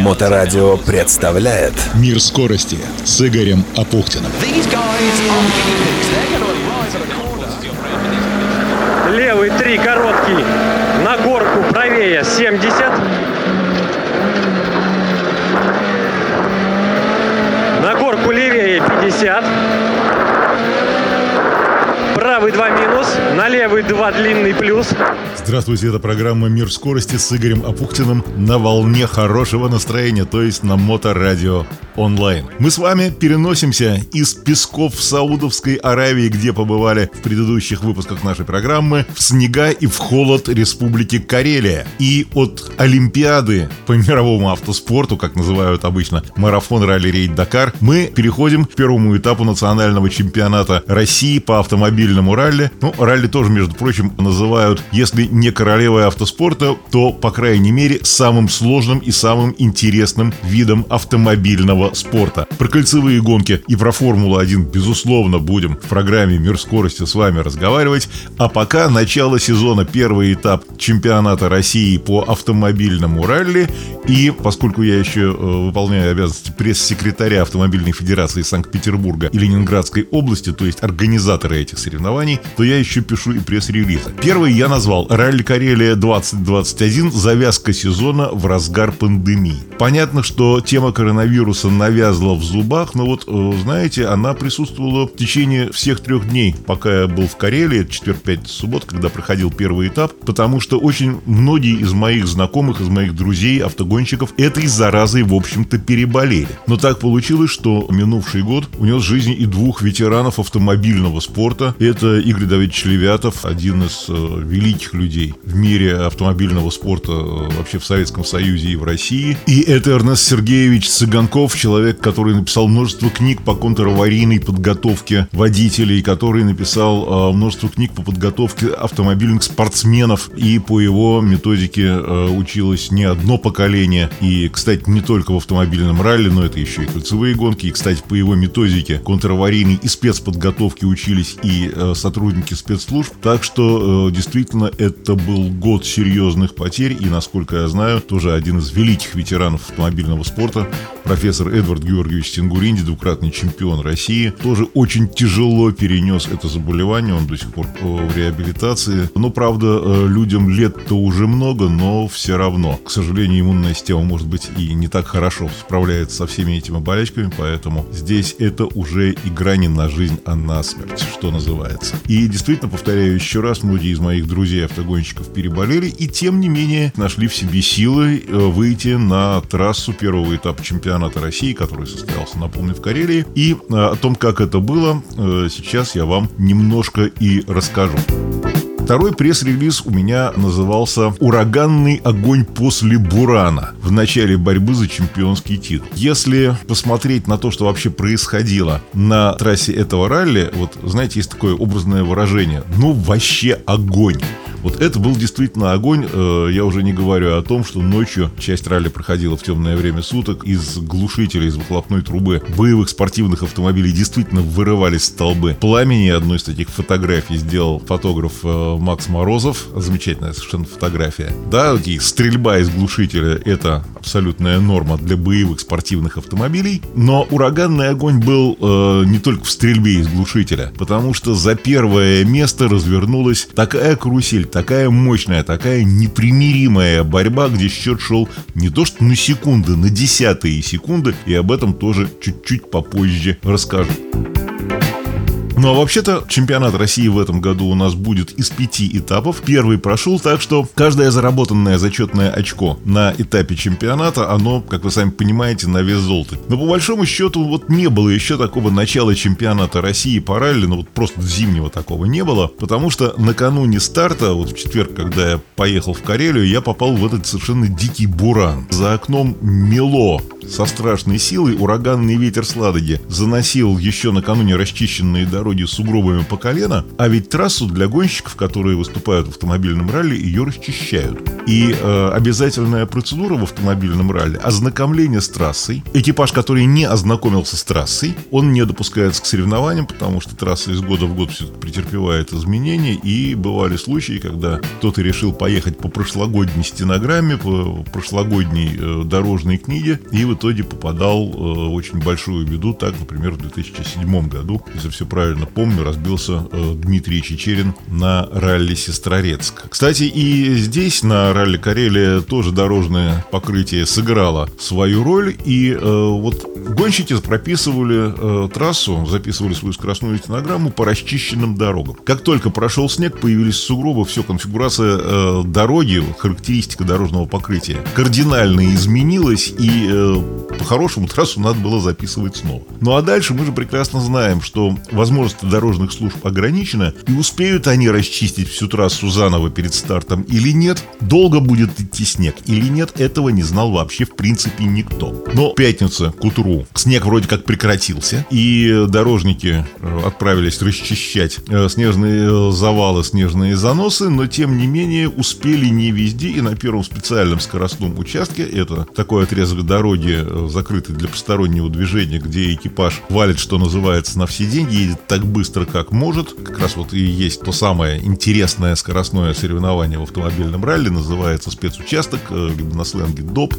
Моторадио представляет Мир скорости с Игорем Апухтиным. Левый три короткий. На горку правее 70. На горку левее 50. Правый 2 минус, на левый 2 длинный плюс. Здравствуйте, это программа «Мир скорости» с Игорем Апухтиным на волне хорошего настроения, то есть на Моторадио онлайн. Мы с вами переносимся из песков Саудовской Аравии, где побывали в предыдущих выпусках нашей программы, в снега и в холод Республики Карелия. И от Олимпиады по мировому автоспорту, как называют обычно марафон ралли-рейд Дакар, мы переходим к первому этапу национального чемпионата России по автомобильному ралли. Ну, ралли тоже, между прочим, называют, если не королевой автоспорта, то, по крайней мере, самым сложным и самым интересным видом автомобильного спорта. Про кольцевые гонки и про Формулу-1, безусловно, будем в программе «Мир скорости» с вами разговаривать. А пока начало сезона, первый этап чемпионата России по автомобильному ралли. И поскольку я еще э, выполняю обязанности пресс-секретаря Автомобильной Федерации Санкт-Петербурга и Ленинградской области, то есть организаторы этих соревнований, то я еще пишу и пресс-релизы. Первый я назвал «Ралли Карелия 2021. Завязка сезона в разгар пандемии». Понятно, что тема коронавируса навязла в зубах, но вот, э, знаете, она присутствовала в течение всех трех дней, пока я был в Карелии, четверг, пятница, суббот, когда проходил первый этап, потому что очень многие из моих знакомых, из моих друзей, автогонщиков, этой заразой, в общем-то, переболели. Но так получилось, что минувший год унес жизни и двух ветеранов автомобильного спорта. Это Игорь Давидович Левятов, один из э, великих людей в мире автомобильного спорта э, вообще в Советском Союзе и в России. И это Эрнест Сергеевич Цыганков, человек, который написал множество книг по контраварийной подготовке водителей, который написал э, множество книг по подготовке автомобильных спортсменов. И по его методике э, училось не одно поколение. И, кстати, не только в автомобильном ралли, но это еще и кольцевые гонки. И, кстати, по его методике контраварийной и спецподготовки учились и э, сотрудники спецслужб. Так что, э, действительно, это был год серьезных потерь. И, насколько я знаю, тоже один из великих ветеранов автомобильного спорта, профессор Эдвард Георгиевич Тенгуринди, двукратный чемпион России, тоже очень тяжело перенес это заболевание, он до сих пор в реабилитации. Но, правда, э, людям лет-то уже много, но все равно. К сожалению, иммунная система, может быть, и не так хорошо справляется со всеми этими болячками, поэтому здесь это уже игра не на жизнь, а на смерть, что называется. И действительно, повторяю еще раз, многие из моих друзей-автогонщиков переболели, и тем не менее нашли в себе силы э, выйти на трассу первого этапа чемпионата России, который состоялся, напомню, в Карелии. И э, о том, как это было, э, сейчас я вам немножко и расскажу. Второй пресс-релиз у меня назывался «Ураганный огонь после Бурана» в начале борьбы за чемпионский титул. Если посмотреть на то, что вообще происходило на трассе этого ралли, вот, знаете, есть такое образное выражение «ну вообще огонь». Вот это был действительно огонь. Э, я уже не говорю о том, что ночью часть ралли проходила в темное время суток. Из глушителей, из выхлопной трубы боевых спортивных автомобилей действительно вырывались столбы пламени. Одну из таких фотографий сделал фотограф э, Макс Морозов. Замечательная совершенно фотография. Да, и стрельба из глушителя — это абсолютная норма для боевых спортивных автомобилей. Но ураганный огонь был э, не только в стрельбе из глушителя, потому что за первое место развернулась такая карусель, такая мощная, такая непримиримая борьба, где счет шел не то что на секунды, на десятые секунды, и об этом тоже чуть-чуть попозже расскажу. Ну а вообще-то чемпионат России в этом году у нас будет из пяти этапов. Первый прошел, так что каждое заработанное зачетное очко на этапе чемпионата, оно, как вы сами понимаете, на вес золота. Но по большому счету вот не было еще такого начала чемпионата России ралли, ну вот просто зимнего такого не было, потому что накануне старта, вот в четверг, когда я поехал в Карелию, я попал в этот совершенно дикий буран. За окном мело со страшной силой ураганный ветер с Ладоги заносил еще накануне расчищенные дороги дороги с сугробами по колено, а ведь трассу для гонщиков, которые выступают в автомобильном ралли, ее расчищают. И э, обязательная процедура в автомобильном ралли – ознакомление с трассой. Экипаж, который не ознакомился с трассой, он не допускается к соревнованиям, потому что трасса из года в год все-таки претерпевает изменения, и бывали случаи, когда кто-то решил поехать по прошлогодней стенограмме, по прошлогодней э, дорожной книге, и в итоге попадал э, очень большую беду. Так, например, в 2007 году, если все правильно помню, разбился э, Дмитрий Чечерин на ралли Сестрорецк. Кстати, и здесь, на ралли Карелия, тоже дорожное покрытие сыграло свою роль, и э, вот гонщики прописывали э, трассу, записывали свою скоростную стенограмму по расчищенным дорогам. Как только прошел снег, появились сугробы, все, конфигурация э, дороги, характеристика дорожного покрытия кардинально изменилась, и э, по-хорошему трассу надо было записывать снова. Ну а дальше мы же прекрасно знаем, что возможности дорожных служб ограничены, и успеют они расчистить всю трассу заново перед стартом или нет, долго будет идти снег или нет, этого не знал вообще в принципе никто. Но пятница к утру снег вроде как прекратился, и дорожники э, отправились расчищать э, снежные завалы, снежные заносы, но тем не менее успели не везде, и на первом специальном скоростном участке, это такой отрезок дороги, э, закрытый для постороннего движения, где экипаж валит, что называется, на все деньги, едет так быстро, как может. Как раз вот и есть то самое интересное скоростное соревнование в автомобильном ралли, называется спецучасток, либо на сленге ДОП,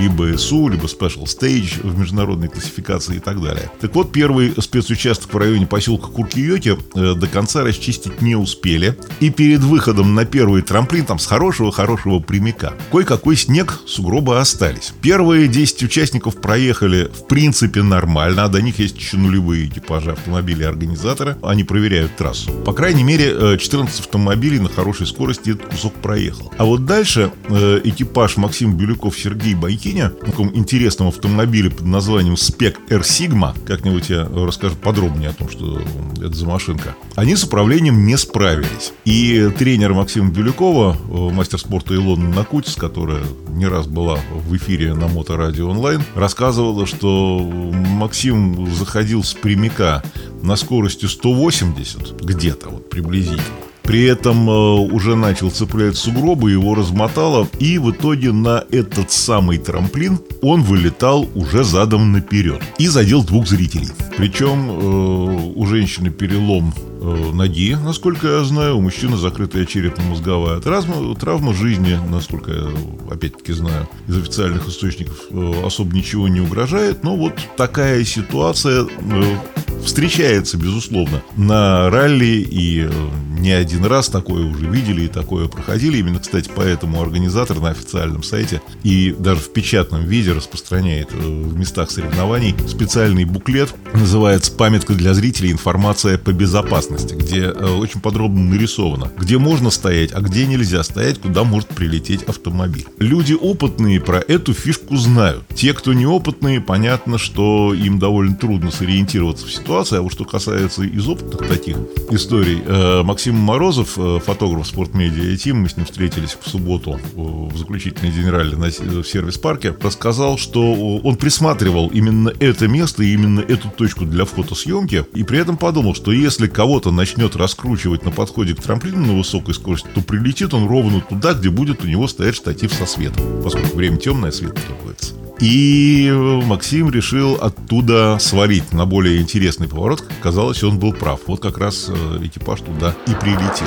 либо СУ, либо Special Stage в международной классификации и так далее. Так вот, первый спецучасток в районе поселка Куркиёки э, до конца расчистить не успели. И перед выходом на первый трамплин, там с хорошего-хорошего прямика, кое-какой снег, сугробы остались. Первые 10 участников проехали в принципе нормально, а до них есть еще нулевые экипажи автомобилей организатора. Они проверяют трассу. По крайней мере, 14 э, автомобилей на хорошей скорости этот кусок проехал. А вот дальше э, экипаж Максим Бирюков, Сергей Байкиня в таком интересном автомобиле под названием Спек R Sigma, как-нибудь я расскажу подробнее о том, что это за машинка, они с управлением не справились. И тренер Максима Бирюкова, э, мастер спорта Илона Накутис, которая не раз была в эфире на Моторадио онлайн, рассказывала, что Максим заходил с прямика на скорости 180 где-то вот приблизительно при этом э, уже начал цеплять сугробы, его размотало, и в итоге на этот самый трамплин он вылетал уже задом наперед и задел двух зрителей. Причем э, у женщины перелом ноги, насколько я знаю, у мужчины закрытая черепно-мозговая травма, травма жизни, насколько я опять-таки знаю, из официальных источников э, особо ничего не угрожает, но вот такая ситуация э, встречается, безусловно, на ралли и э, не один раз такое уже видели и такое проходили. Именно, кстати, поэтому организатор на официальном сайте и даже в печатном виде распространяет э, в местах соревнований специальный буклет, называется «Памятка для зрителей. Информация по безопасности», где э, очень подробно нарисовано, где можно стоять, а где нельзя стоять, куда может прилететь автомобиль. Люди опытные про эту фишку знают. Те, кто неопытные, понятно, что им довольно трудно сориентироваться в ситуации, а вот что касается из опытных таких историй, э, Максим Морозов, э, фотограф спортмедиа и Тим, мы с ним встретились в субботу в заключительной день ралли в сервис-парке, рассказал, что он присматривал именно это место и именно эту точку для фотосъемки, и при этом подумал, что если кого-то начнет раскручивать на подходе к трамплину на высокой скорости, то прилетит он ровно туда, где будет у него стоять штатив со светом, поскольку время темное, свет требуется. И Максим решил оттуда свалить на более интересный поворот. Казалось, он был прав. Вот как раз э, экипаж туда и прилетел.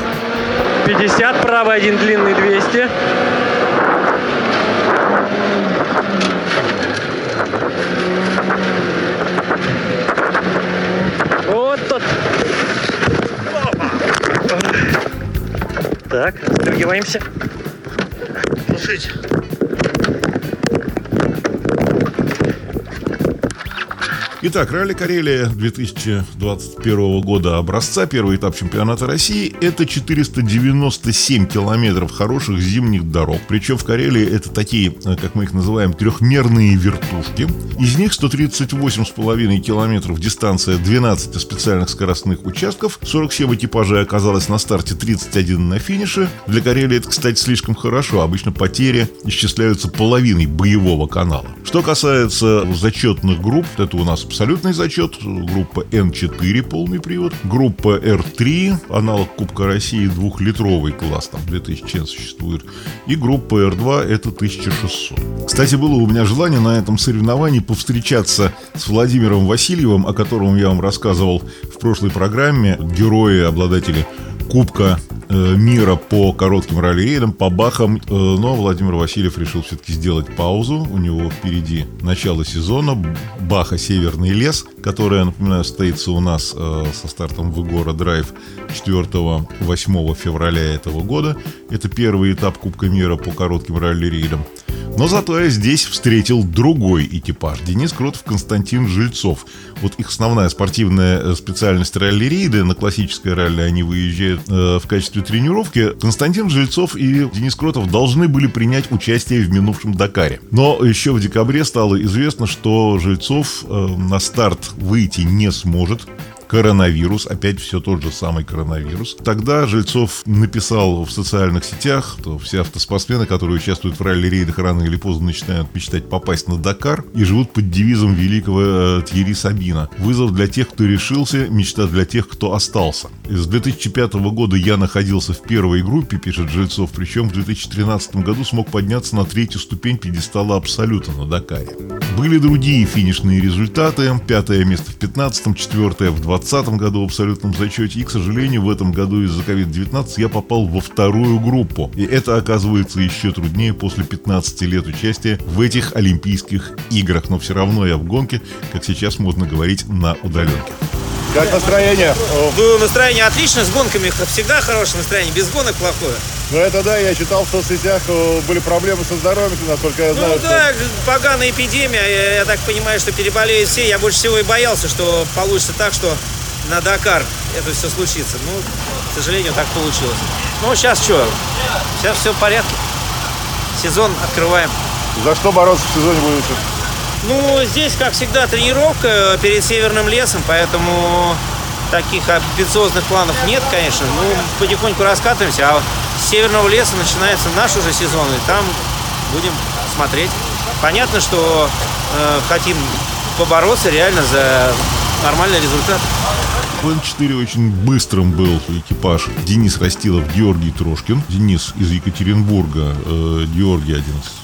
50, правый один длинный 200. Вот тот. Так, отстегиваемся. Слушайте. Итак, ралли Карелия 2021 года образца, первый этап чемпионата России, это 497 километров хороших зимних дорог. Причем в Карелии это такие, э, как мы их называем, трехмерные вертушки. Из них 138,5 километров дистанция 12 специальных скоростных участков, 47 экипажей оказалось на старте, 31 на финише. Для Карелии это, кстати, слишком хорошо. Обычно потери исчисляются половиной боевого канала. Что касается зачетных групп, это у нас абсолютный зачет, группа N4 полный привод, группа R3, аналог Кубка России двухлитровый класс, там 2000 существует, и группа R2 это 1600. Кстати, было у меня желание на этом соревновании повстречаться с Владимиром Васильевым, о котором я вам рассказывал в прошлой программе, герои, обладатели Кубка мира по коротким ралли-рейдам, по бахам. Э, но Владимир Васильев решил все-таки сделать паузу. У него впереди начало сезона. Баха «Северный лес», которая, напоминаю, состоится у нас э, со стартом в Игора Драйв 4-8 февраля этого года. Это первый этап Кубка мира по коротким ралли-рейдам. Но зато я здесь встретил другой экипаж. Денис Кротов, Константин Жильцов. Вот их основная спортивная специальность ралли-рейды. На классическое ралли они выезжают э, в качестве тренировки Константин Жильцов и Денис Кротов должны были принять участие в минувшем Дакаре. Но еще в декабре стало известно, что Жильцов э, на старт выйти не сможет коронавирус, опять все тот же самый коронавирус. Тогда Жильцов написал в социальных сетях, что все автоспортсмены, которые участвуют в ралли-рейдах, рано или поздно начинают мечтать попасть на Дакар и живут под девизом великого э, Тьерри Сабина. Вызов для тех, кто решился, мечта для тех, кто остался. С 2005 года я находился в первой группе, пишет Жильцов, причем в 2013 году смог подняться на третью ступень пьедестала Абсолюта на Дакаре. Были другие финишные результаты. Пятое место в 15 четвертое в 20 2020 году в абсолютном зачете. И, к сожалению, в этом году из-за COVID-19 я попал во вторую группу. И это оказывается еще труднее после 15 лет участия в этих Олимпийских играх. Но все равно я в гонке, как сейчас можно говорить, на удаленке. Как настроение? Ну, настроение отлично, с гонками всегда хорошее настроение, без гонок плохое. Ну это да, я читал в соцсетях, были проблемы со здоровьем, насколько я знаю. Ну да, что... поганая эпидемия, я, я так понимаю, что переболеют все. Я больше всего и боялся, что получится так, что на Дакар это все случится. Ну, к сожалению, так получилось. Ну, сейчас что? Сейчас все в порядке. Сезон открываем. За что бороться в сезоне будете? Ну, здесь, как всегда, тренировка перед Северным лесом, поэтому таких амбициозных планов нет, конечно. Ну, потихоньку раскатываемся, а с Северного леса начинается наш уже сезон, и там будем смотреть. Понятно, что э, хотим побороться реально за нормальный результат. В Н4 очень быстрым был экипаж Денис Растилов, Георгий Трошкин. Денис из Екатеринбурга, э, Георгий один из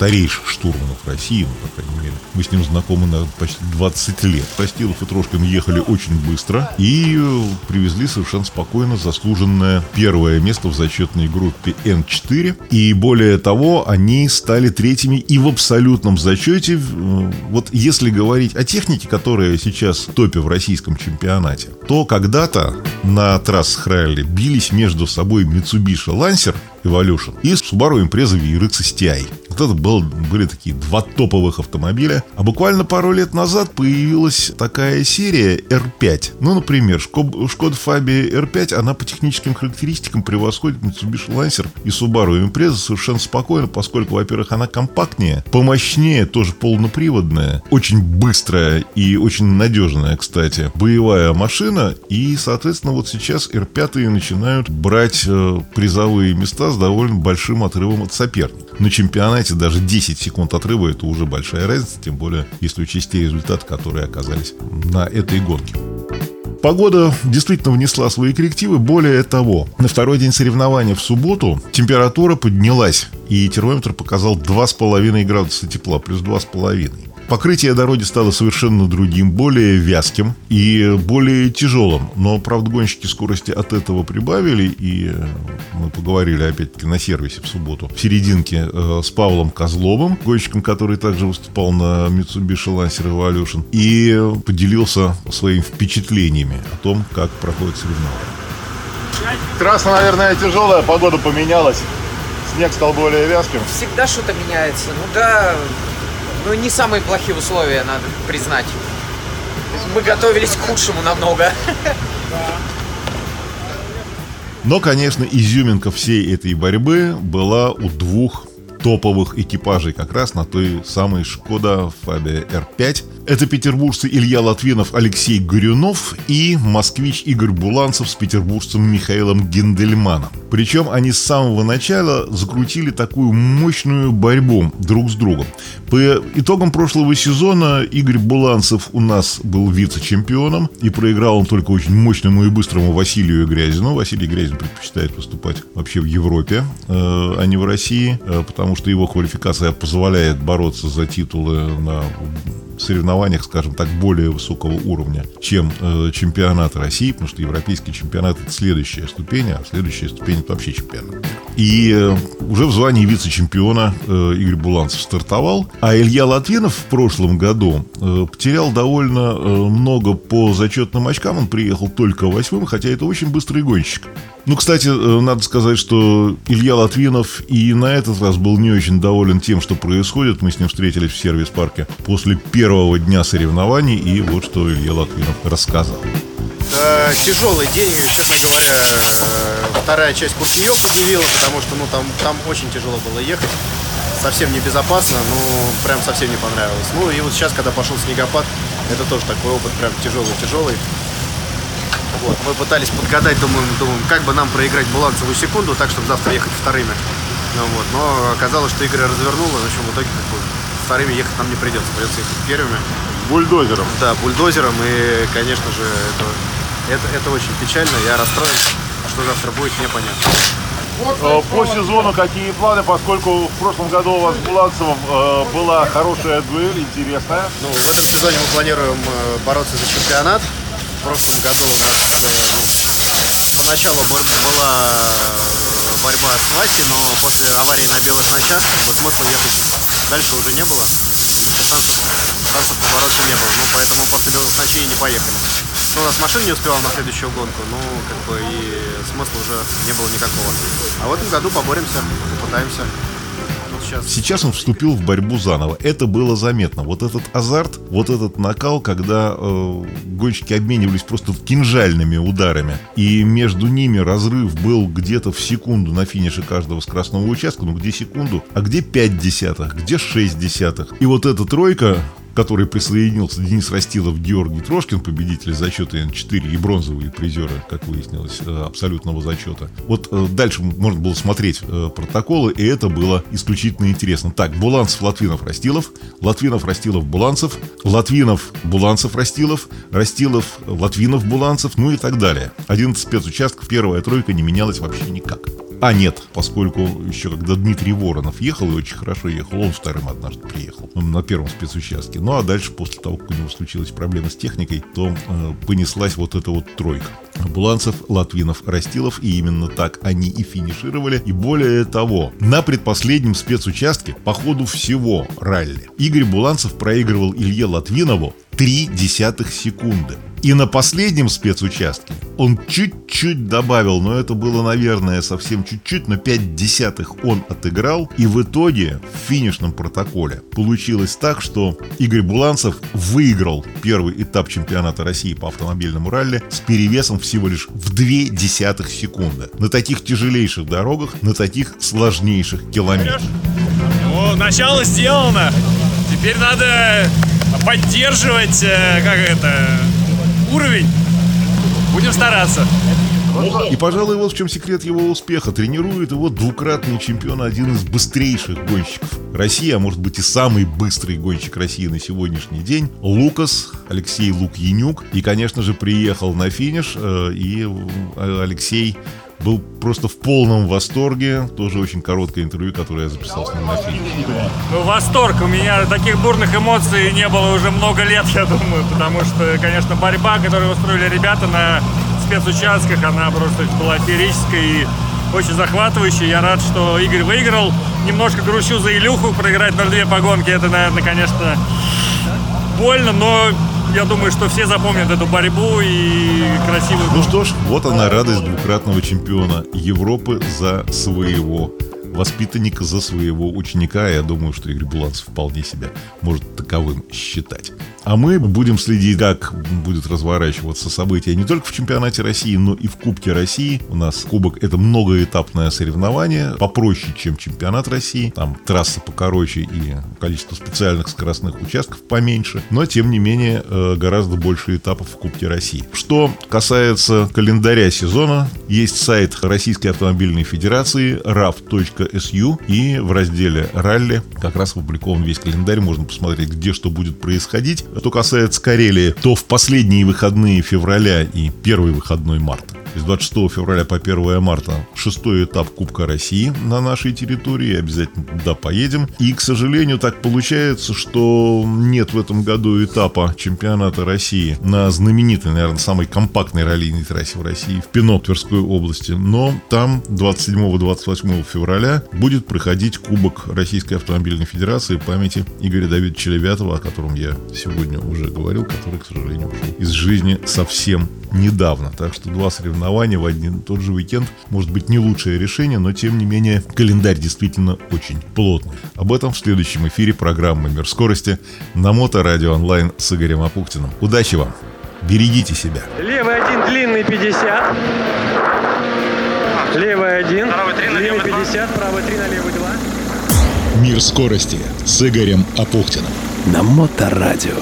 старейших штурманов России, ну, по крайней мере. Мы с ним знакомы на почти 20 лет. Растилов и Трошкин ехали очень быстро и привезли совершенно спокойно заслуженное первое место в зачетной группе Н4. И более того, они стали третьими и в абсолютном зачете. Вот если говорить о технике, которая сейчас в топе в российском чемпионате, то когда-то на трассах ралли бились между собой Mitsubishi Lancer Evolution и Subaru Impreza VRX STI. Вот это был, были такие два топовых автомобиля. А буквально пару лет назад появилась такая серия R5. Ну, например, Skoda Fabia R5, она по техническим характеристикам превосходит Mitsubishi Lancer и Subaru Impreza совершенно спокойно, поскольку, во-первых, она компактнее, помощнее, тоже полноприводная, очень быстрая и очень надежная, кстати, боевая машина. И, соответственно, вот сейчас R5 начинают брать э, призовые места с довольно большим отрывом от соперника. На чемпионате даже 10 секунд отрыва это уже большая разница, тем более если учесть те результаты, которые оказались на этой гонке. Погода действительно внесла свои коррективы. Более того, на второй день соревнования в субботу температура поднялась, и термометр показал 2,5 градуса тепла, плюс 2,5. Покрытие дороги стало совершенно другим, более вязким и более тяжелым. Но, правда, гонщики скорости от этого прибавили, и мы поговорили, опять-таки, на сервисе в субботу, в серединке э, с Павлом Козловым, гонщиком, который также выступал на Mitsubishi Lancer Evolution, и поделился своими впечатлениями о том, как проходит соревнования. Трасса, наверное, тяжелая, погода поменялась. Снег стал более вязким. Всегда что-то меняется. Ну да, ну, не самые плохие условия, надо признать. Мы готовились к худшему намного. Но, конечно, изюминка всей этой борьбы была у двух топовых экипажей как раз на той самой Шкода Фабия R5 Это петербуржцы Илья Латвинов, Алексей Горюнов и москвич Игорь Буланцев с петербуржцем Михаилом Гендельманом. Причем они с самого начала закрутили такую мощную борьбу друг с другом. По итогам прошлого сезона Игорь Буланцев у нас был вице-чемпионом и проиграл он только очень мощному и быстрому Василию Грязину. Василий Грязин предпочитает выступать вообще в Европе, э, а не в России, э, потому что его квалификация позволяет бороться за титулы на соревнованиях, скажем так, более высокого уровня, чем э, чемпионат России, потому что европейский чемпионат это следующая ступень, а следующая ступень это вообще чемпионат. И э, уже в звании вице-чемпиона э, Игорь Буланцев стартовал, а Илья Латвинов в прошлом году э, потерял довольно э, много по зачетным очкам, он приехал только восьмым, хотя это очень быстрый гонщик. Ну, кстати, э, надо сказать, что Илья Латвинов и на этот раз был не очень доволен тем, что происходит. Мы с ним встретились в сервис-парке после первого дня соревнований, и вот что Илья Латвинов рассказал. Тяжелый день, честно говоря, э, вторая часть Куркиёк удивила, потому что ну, там, там очень тяжело было ехать. Совсем небезопасно, ну, прям совсем не понравилось. Ну, и вот сейчас, когда пошел снегопад, это тоже такой опыт прям тяжелый-тяжелый. Вот, мы пытались подгадать, думаем, думаем, как бы нам проиграть балансовую секунду, так, чтобы завтра ехать вторыми. Ну, вот, но оказалось, что Игорь развернула, в общем, в итоге как бы, вторыми ехать нам не придется, придется ехать первыми. Бульдозером. Да, бульдозером, и, конечно же, это, это, это очень печально, я расстроен, что завтра будет, непонятно. Э, По сезону какие планы, поскольку в прошлом году у вас с Буланцевым э, была хорошая дуэль, интересная. Ну, в этом сезоне мы планируем э, бороться за чемпионат. В прошлом году у нас э, ну, поначалу была борьба с Васей, но после аварии на белых ночах как бы, смысла ехать дальше уже не было. Потому что шансов, шансов побороться не было. Ну, поэтому после белых ночей не поехали. Ну, у нас машина не успевала на следующую гонку, ну, как бы и смысла уже не было никакого. А в этом году поборемся, попытаемся. Сейчас Сейчас он вступил в борьбу заново. Это было заметно. Вот этот азарт, вот этот накал, когда э, гонщики обменивались просто кинжальными ударами, и между ними разрыв был где-то в секунду на финише каждого скоростного участка. Ну, где секунду, а где 5 десятых, где 6 десятых. И вот эта тройка к которой присоединился Денис Растилов, Георгий Трошкин, победители зачета Н4 и бронзовые призеры, как выяснилось, э, абсолютного зачета. Вот э, дальше можно было смотреть э, протоколы, и это было исключительно интересно. Так, Буланцев, Латвинов, Растилов, Латвинов, Растилов, Буланцев, Латвинов, Буланцев, Растилов, Растилов, Латвинов, Буланцев, ну и так далее. 11 спецучастков, первая тройка не менялась вообще никак. А нет, поскольку еще когда Дмитрий Воронов ехал и очень хорошо ехал, он вторым однажды приехал ну, на первом спецучастке. Ну а дальше, после того, как у него случилась проблема с техникой, то э, понеслась вот эта вот тройка. Буланцев, Латвинов, Растилов, и именно так они и финишировали. И более того, на предпоследнем спецучастке по ходу всего ралли Игорь Буланцев проигрывал Илье Латвинову 3 десятых секунды. И на последнем спецучастке он чуть-чуть добавил, но это было, наверное, совсем чуть-чуть, но 5 десятых он отыграл. И в итоге в финишном протоколе получилось так, что Игорь Буланцев выиграл первый этап чемпионата России по автомобильному ралли с перевесом всего лишь в 2 десятых секунды. На таких тяжелейших дорогах, на таких сложнейших километрах. Ну, начало сделано. Теперь надо поддерживать, э, как это, уровень. Будем стараться. И, пожалуй, вот в чем секрет его успеха. Тренирует его двукратный чемпион, один из быстрейших гонщиков России, а может быть и самый быстрый гонщик России на сегодняшний день, Лукас, Алексей Лукьянюк. И, конечно же, приехал на финиш, э, и э, Алексей был просто в полном восторге. Тоже очень короткое интервью, которое я записал с ним на финише. Ну, восторг. У меня таких бурных эмоций не было уже много лет, я думаю. Потому что, конечно, борьба, которую устроили ребята на спецучастках, она просто была феерической и очень захватывающей. Я рад, что Игорь выиграл. Немножко грущу за Илюху. Проиграть 0-2 по гонке, это, наверное, конечно, больно, но я думаю, что все запомнят эту борьбу и красивую Ну что ж, вот она радость двукратного чемпиона Европы за своего воспитанника, за своего ученика. Я думаю, что Игорь Буланцев вполне себя может таковым считать. А мы будем следить, как будет разворачиваться события не только в чемпионате России, но и в Кубке России. У нас Кубок — это многоэтапное соревнование, попроще, чем чемпионат России. Там трасса покороче и количество специальных скоростных участков поменьше. Но, тем не менее, э, гораздо больше этапов в Кубке России. Что касается календаря сезона, есть сайт Российской автомобильной федерации raf.su и в разделе «Ралли» как раз опубликован весь календарь, можно посмотреть, где что будет происходить. Что касается Карелии, то в последние выходные февраля и первый выходной марта с 26 февраля по 1 марта шестой этап Кубка России на нашей территории. Обязательно туда поедем. И, к сожалению, так получается, что нет в этом году этапа чемпионата России на знаменитой, наверное, самой компактной раллийной трассе в России в Пинок Тверской области. Но там 27-28 февраля будет проходить Кубок Российской автомобильной федерации памяти Игоря Давидовича Левятова, о котором я сегодня уже говорил, который, к сожалению, ушел из жизни совсем недавно. Так что два соревнования в один и тот же уикенд может быть не лучшее решение, но тем не менее календарь действительно очень плотный. Об этом в следующем эфире программы «Мир скорости» на Моторадио онлайн с Игорем Апухтиным. Удачи вам! Берегите себя! Левый один, длинный 50. Левый один, длинный 50, правый 3 на левый 2. Мир скорости с Игорем Апухтиным. На Моторадио.